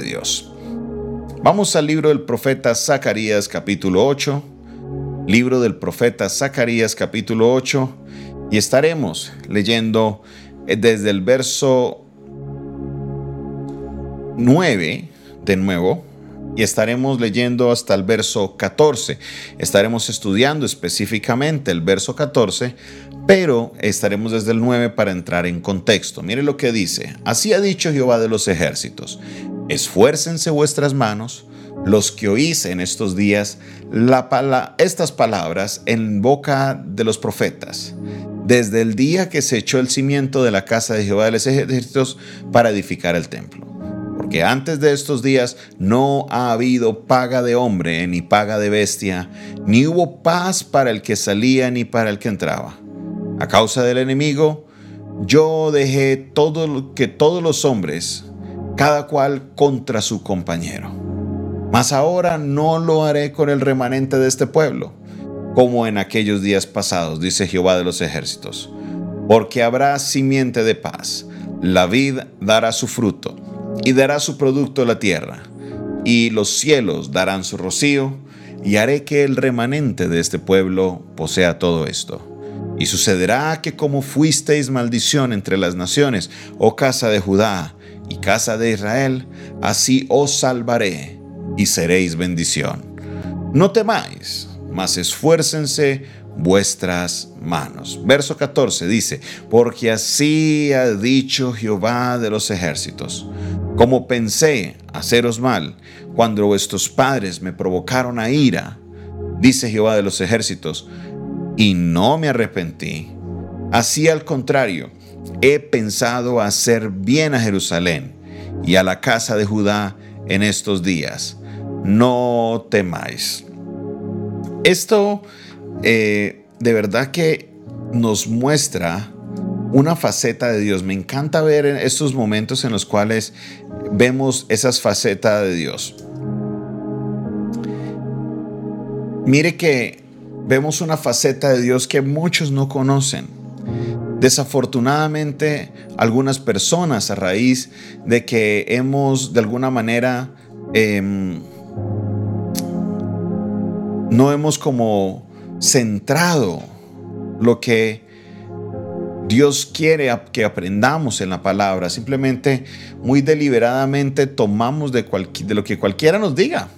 Dios. Vamos al libro del profeta Zacarías capítulo 8, libro del profeta Zacarías capítulo 8, y estaremos leyendo eh, desde el verso 9 de nuevo y estaremos leyendo hasta el verso 14. Estaremos estudiando específicamente el verso 14, pero estaremos desde el 9 para entrar en contexto. Mire lo que dice. Así ha dicho Jehová de los ejércitos. Esfuércense vuestras manos, los que oís en estos días estas palabras en boca de los profetas, desde el día que se echó el cimiento de la casa de Jehová de los ejércitos para edificar el templo porque antes de estos días no ha habido paga de hombre ni paga de bestia, ni hubo paz para el que salía ni para el que entraba. A causa del enemigo, yo dejé todo que todos los hombres, cada cual contra su compañero. Mas ahora no lo haré con el remanente de este pueblo, como en aquellos días pasados, dice Jehová de los ejércitos, porque habrá simiente de paz, la vid dará su fruto y dará su producto la tierra, y los cielos darán su rocío, y haré que el remanente de este pueblo posea todo esto. Y sucederá que como fuisteis maldición entre las naciones, oh casa de Judá y casa de Israel, así os salvaré y seréis bendición. No temáis, mas esfuércense vuestras manos. Verso 14 dice, porque así ha dicho Jehová de los ejércitos, como pensé haceros mal cuando vuestros padres me provocaron a ira, dice Jehová de los ejércitos, y no me arrepentí. Así al contrario, he pensado hacer bien a Jerusalén y a la casa de Judá en estos días. No temáis. Esto eh, de verdad que nos muestra una faceta de Dios. Me encanta ver estos momentos en los cuales vemos esas facetas de Dios. Mire que vemos una faceta de Dios que muchos no conocen. Desafortunadamente, algunas personas a raíz de que hemos de alguna manera em, no hemos como centrado lo que Dios quiere que aprendamos en la palabra. Simplemente, muy deliberadamente tomamos de, de lo que cualquiera nos diga.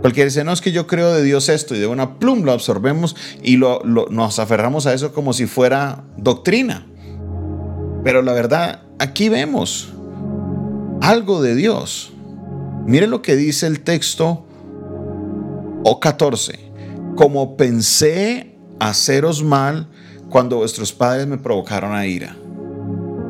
Cualquiera dice, no es que yo creo de Dios esto y de una plum lo absorbemos y lo, nos aferramos a eso como si fuera doctrina. Pero la verdad, aquí vemos algo de Dios. Mire lo que dice el texto O14 como pensé haceros mal cuando vuestros padres me provocaron a ira.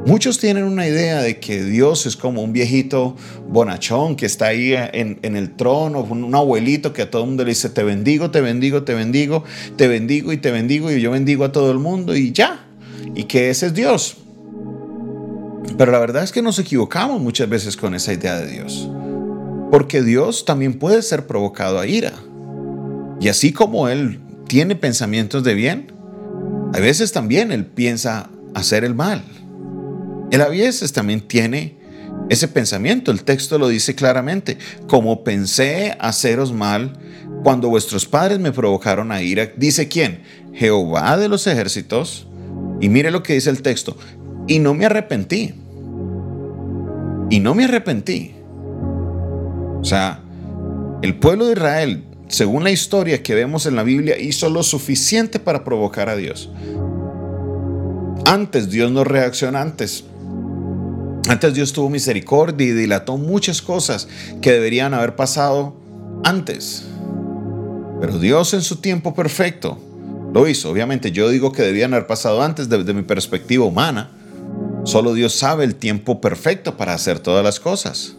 Muchos tienen una idea de que Dios es como un viejito bonachón que está ahí en, el trono, un abuelito que a todo el mundo le dice, te bendigo, te bendigo, te bendigo, te bendigo y te bendigo y yo bendigo a todo el mundo y ya. Y que ese es Dios. Pero la verdad es que nos equivocamos muchas veces con esa idea de Dios. Porque Dios también puede ser provocado a ira. Y así como Él tiene pensamientos de bien, a veces también Él piensa hacer el mal. Él a veces también tiene ese pensamiento. El texto lo dice claramente. Como pensé haceros mal cuando vuestros padres me provocaron a ira. Dice quién? Jehová de los ejércitos. Y mire lo que dice el texto. Y no me arrepentí. Y no me arrepentí. O sea, el pueblo de Israel según la historia que vemos en la Biblia, hizo lo suficiente para provocar a Dios. Antes Dios no reacciona antes. Antes Dios tuvo misericordia y dilató muchas cosas que deberían haber pasado antes. Pero Dios en su tiempo perfecto lo hizo. Obviamente yo digo que debían haber pasado antes desde mi perspectiva humana. Solo Dios sabe el tiempo perfecto para hacer todas las cosas.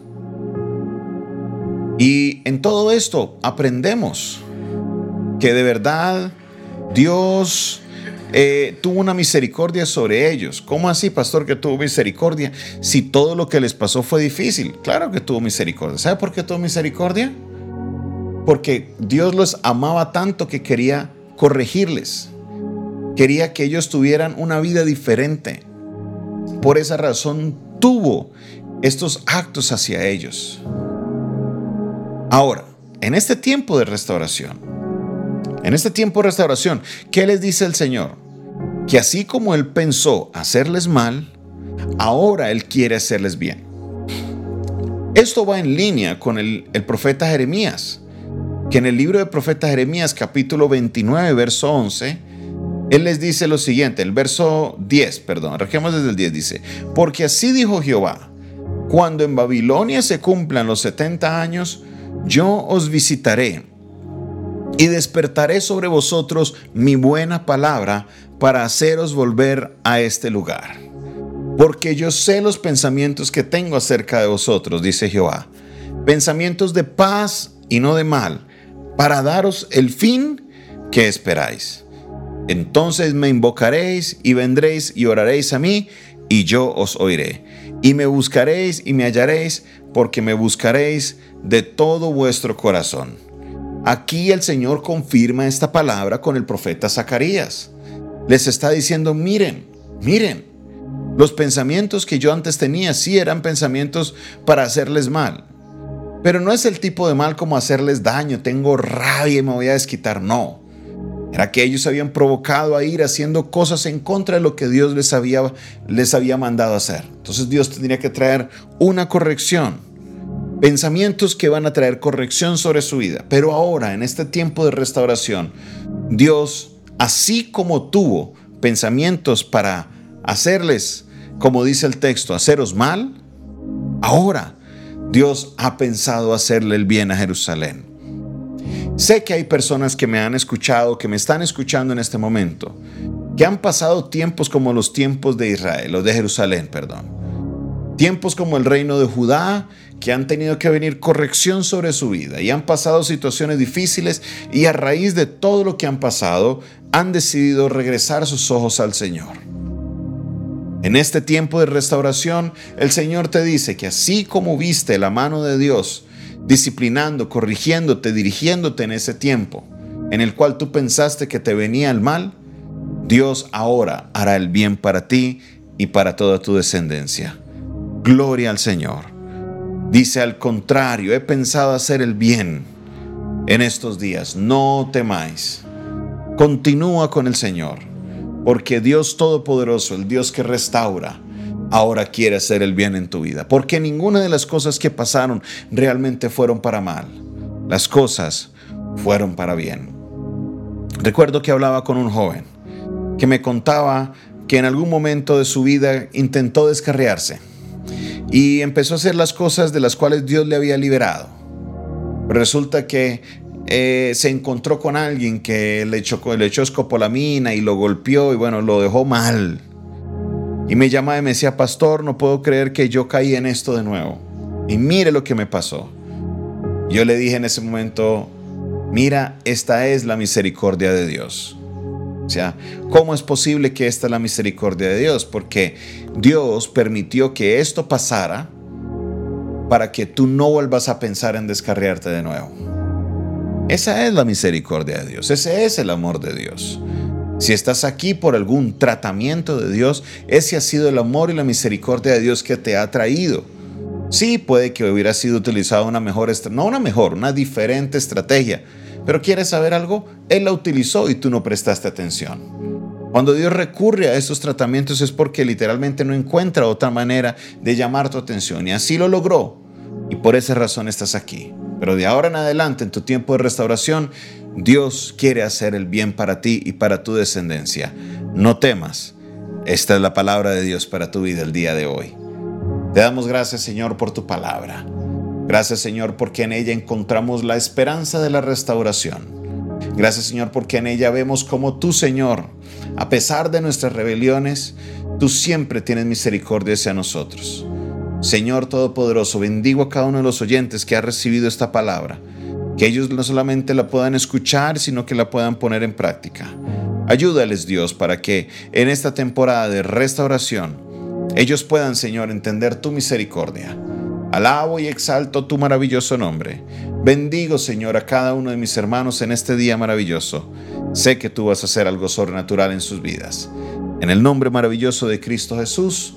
Y en todo esto aprendemos que de verdad Dios eh, tuvo una misericordia sobre ellos. ¿Cómo así, pastor, que tuvo misericordia? Si todo lo que les pasó fue difícil. Claro que tuvo misericordia. ¿Sabe por qué tuvo misericordia? Porque Dios los amaba tanto que quería corregirles. Quería que ellos tuvieran una vida diferente. Por esa razón tuvo estos actos hacia ellos. Ahora, en este tiempo de restauración, en este tiempo de restauración, ¿qué les dice el Señor? Que así como Él pensó hacerles mal, ahora Él quiere hacerles bien. Esto va en línea con el, profeta Jeremías, que en el libro de profeta Jeremías capítulo 29, verso 11, él les dice lo siguiente, el verso 10, perdón, arranquemos desde el 10, dice, porque así dijo Jehová, cuando en Babilonia se cumplan los 70 años, yo os visitaré y despertaré sobre vosotros mi buena palabra para haceros volver a este lugar. Porque yo sé los pensamientos que tengo acerca de vosotros, dice Jehová, pensamientos de paz y no de mal, para daros el fin que esperáis. Entonces me invocaréis y vendréis y oraréis a mí, y yo os oiré. Y me buscaréis y me hallaréis, porque me buscaréis de todo vuestro corazón. Aquí el Señor confirma esta palabra con el profeta Zacarías. Les está diciendo, miren, miren, los pensamientos que yo antes tenía sí eran pensamientos para hacerles mal. Pero no es el tipo de mal como hacerles daño, tengo rabia y me voy a desquitar, no. Era que ellos habían provocado a ir haciendo cosas en contra de lo que Dios les había, les había mandado hacer. Entonces Dios tendría que traer una corrección. Pensamientos que van a traer corrección sobre su vida. Pero ahora, en este tiempo de restauración, Dios, así como tuvo pensamientos para hacerles, como dice el texto, haceros mal, ahora Dios ha pensado hacerle el bien a Jerusalén. Sé que hay personas que me han escuchado, que me están escuchando en este momento, que han pasado tiempos como los tiempos de Israel, o de Jerusalén, perdón. Tiempos como el reino de Judá, que han tenido que venir corrección sobre su vida y han pasado situaciones difíciles y a raíz de todo lo que han pasado, han decidido regresar sus ojos al Señor. En este tiempo de restauración, el Señor te dice que así como viste la mano de Dios disciplinando, corrigiéndote, dirigiéndote en ese tiempo en el cual tú pensaste que te venía el mal, Dios ahora hará el bien para ti y para toda tu descendencia. Gloria al Señor. Dice al contrario, he pensado hacer el bien en estos días. No temáis. Continúa con el Señor, porque Dios Todopoderoso, el Dios que restaura, ahora quiere hacer el bien en tu vida. Porque ninguna de las cosas que pasaron realmente fueron para mal. Las cosas fueron para bien. Recuerdo que hablaba con un joven que me contaba que en algún momento de su vida intentó descarriarse y empezó a hacer las cosas de las cuales Dios le había liberado. Resulta que eh, se encontró con alguien que le echó, le echó escopolamina y lo golpeó y bueno, lo dejó mal. Y me llamaba y me decía, pastor, no puedo creer que yo caí en esto de nuevo. Y mire lo que me pasó. Yo le dije en ese momento, mira, esta es la misericordia de Dios. O sea, ¿cómo es posible que esta es la misericordia de Dios? Porque Dios permitió que esto pasara para que tú no vuelvas a pensar en descarriarte de nuevo. Esa es la misericordia de Dios, ese es el amor de Dios. Si estás aquí por algún tratamiento de Dios, ese ha sido el amor y la misericordia de Dios que te ha traído. Sí, puede que hubiera sido utilizado una mejor, no una mejor, una diferente estrategia. Pero ¿quieres saber algo? Él la utilizó y tú no prestaste atención. Cuando Dios recurre a estos tratamientos es porque literalmente no encuentra otra manera de llamar tu atención. Y así lo logró. Y por esa razón estás aquí. Pero de ahora en adelante, en tu tiempo de restauración, Dios quiere hacer el bien para ti y para tu descendencia. No temas. Esta es la palabra de Dios para tu vida el día de hoy. Te damos gracias, Señor, por tu palabra. Gracias, Señor, porque en ella encontramos la esperanza de la restauración. Gracias, Señor, porque en ella vemos como tú, Señor, a pesar de nuestras rebeliones, tú siempre tienes misericordia hacia nosotros. Señor Todopoderoso, bendigo a cada uno de los oyentes que ha recibido esta palabra que ellos no solamente la puedan escuchar, sino que la puedan poner en práctica. Ayúdales Dios para que en esta temporada de restauración ellos puedan, Señor, entender tu misericordia. Alabo y exalto tu maravilloso nombre. Bendigo, Señor, a cada uno de mis hermanos en este día maravilloso. Sé que tú vas a hacer algo sobrenatural en sus vidas. En el nombre maravilloso de Cristo Jesús.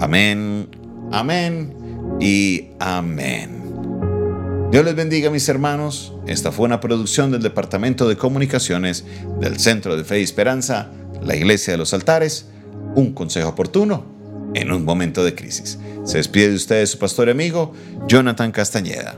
Amén, amén y amén. Dios les bendiga mis hermanos. Esta fue una producción del Departamento de Comunicaciones del Centro de Fe y Esperanza, la Iglesia de los Altares, un consejo oportuno en un momento de crisis. Se despide de ustedes su pastor y amigo, Jonathan Castañeda.